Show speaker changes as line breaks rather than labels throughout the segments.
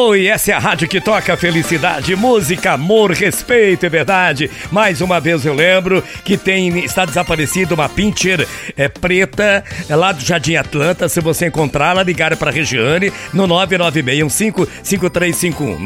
Oi, essa é a rádio que toca felicidade, música, amor, respeito, é verdade. Mais uma vez eu lembro que tem está desaparecido uma pincher é, preta é lá do Jardim Atlanta. Se você encontrá-la, ligar para a Regiane no 99615-5351.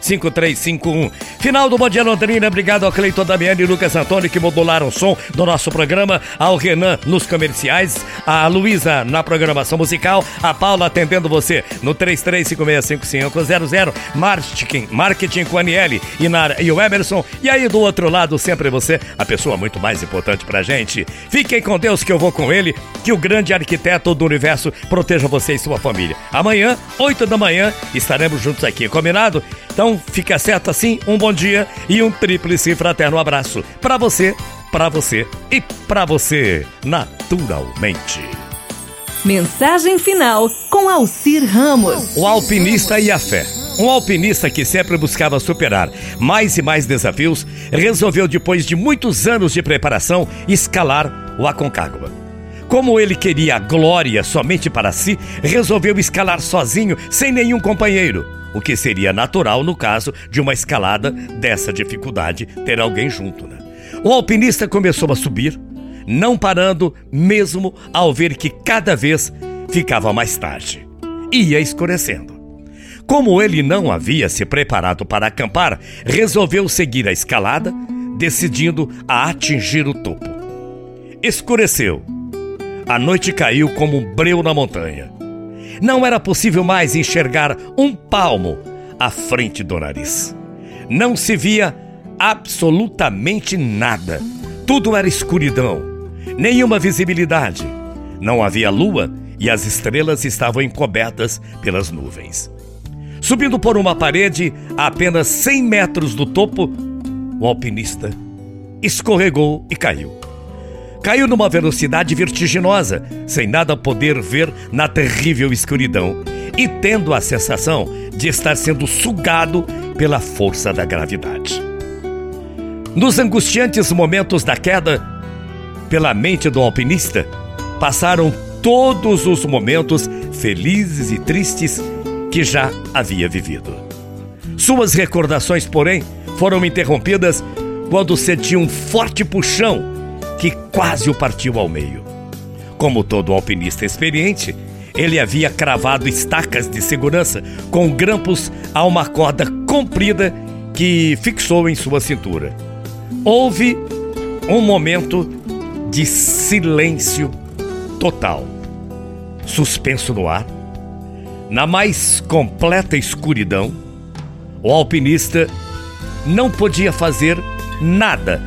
99615-5351. Final do Bom Dia Londrina. Obrigado ao Cleiton Damiani e Lucas Antônio que modularam o som do nosso programa. Ao Renan nos comerciais. A Luísa na programação musical. A Paula atendendo você no 3356 365500. Marketing, marketing com Aniele e, e o Emerson. E aí do outro lado, sempre você, a pessoa muito mais importante pra gente. Fiquem com Deus que eu vou com ele. Que o grande arquiteto do universo proteja você e sua família. Amanhã, 8 da manhã, estaremos juntos aqui, combinado? Então fica certo assim, um bom dia e um tríplice fraterno abraço para você, para você e para você, naturalmente.
Mensagem final com Alcir Ramos.
O alpinista e a fé. Um alpinista que sempre buscava superar mais e mais desafios, resolveu, depois de muitos anos de preparação, escalar o Aconcagua. Como ele queria a glória somente para si, resolveu escalar sozinho, sem nenhum companheiro. O que seria natural no caso de uma escalada dessa dificuldade, ter alguém junto, né? O alpinista começou a subir, não parando mesmo ao ver que cada vez ficava mais tarde. Ia escurecendo. Como ele não havia se preparado para acampar, resolveu seguir a escalada, decidindo a atingir o topo. Escureceu. A noite caiu como um breu na montanha. Não era possível mais enxergar um palmo à frente do nariz. Não se via absolutamente nada. Tudo era escuridão nenhuma visibilidade. Não havia lua e as estrelas estavam encobertas pelas nuvens. Subindo por uma parede a apenas 100 metros do topo, o alpinista escorregou e caiu. Caiu numa velocidade vertiginosa, sem nada poder ver na terrível escuridão e tendo a sensação de estar sendo sugado pela força da gravidade. Nos angustiantes momentos da queda, pela mente do alpinista passaram todos os momentos felizes e tristes que já havia vivido. Suas recordações, porém, foram interrompidas quando sentiu um forte puxão que quase o partiu ao meio. Como todo alpinista experiente, ele havia cravado estacas de segurança com grampos a uma corda comprida que fixou em sua cintura. Houve um momento de silêncio total. Suspenso no ar, na mais completa escuridão, o alpinista não podia fazer nada,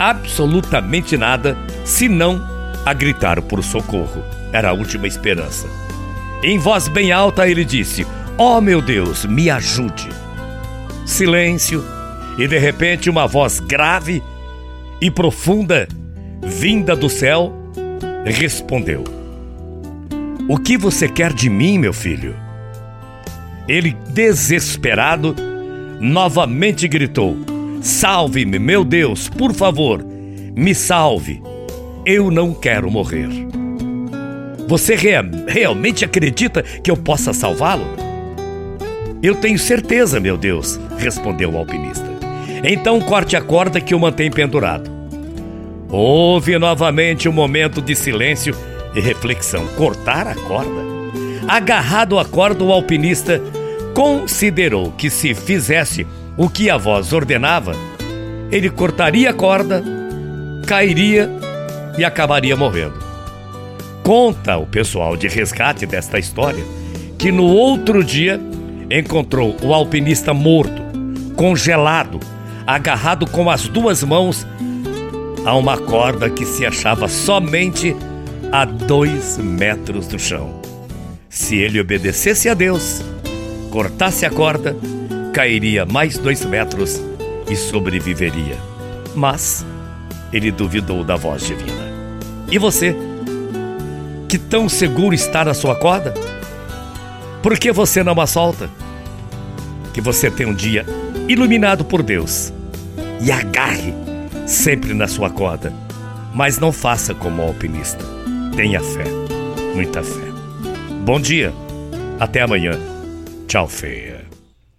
absolutamente nada, senão a gritar por socorro. Era a última esperança. Em voz bem alta, ele disse: Oh meu Deus, me ajude. Silêncio, e de repente uma voz grave e profunda vinda do céu, respondeu: O que você quer de mim, meu filho? Ele, desesperado, novamente gritou: Salve-me, meu Deus, por favor, me salve. Eu não quero morrer. Você rea realmente acredita que eu possa salvá-lo? Eu tenho certeza, meu Deus, respondeu o alpinista. Então corte a corda que o mantém pendurado. Houve novamente um momento de silêncio e reflexão. Cortar a corda? Agarrado à corda, o alpinista considerou que se fizesse o que a voz ordenava, ele cortaria a corda, cairia e acabaria morrendo. Conta o pessoal de resgate desta história que no outro dia encontrou o alpinista morto, congelado, agarrado com as duas mãos a uma corda que se achava somente a dois metros do chão. Se ele obedecesse a Deus, cortasse a corda, cairia mais dois metros e sobreviveria. Mas ele duvidou da voz divina. E você? Que tão seguro está na sua corda? Por que você não a solta? Que você tenha um dia iluminado por Deus e agarre sempre na sua corda. Mas não faça como o alpinista. Tenha fé, muita fé. Bom dia, até amanhã. Tchau, feia.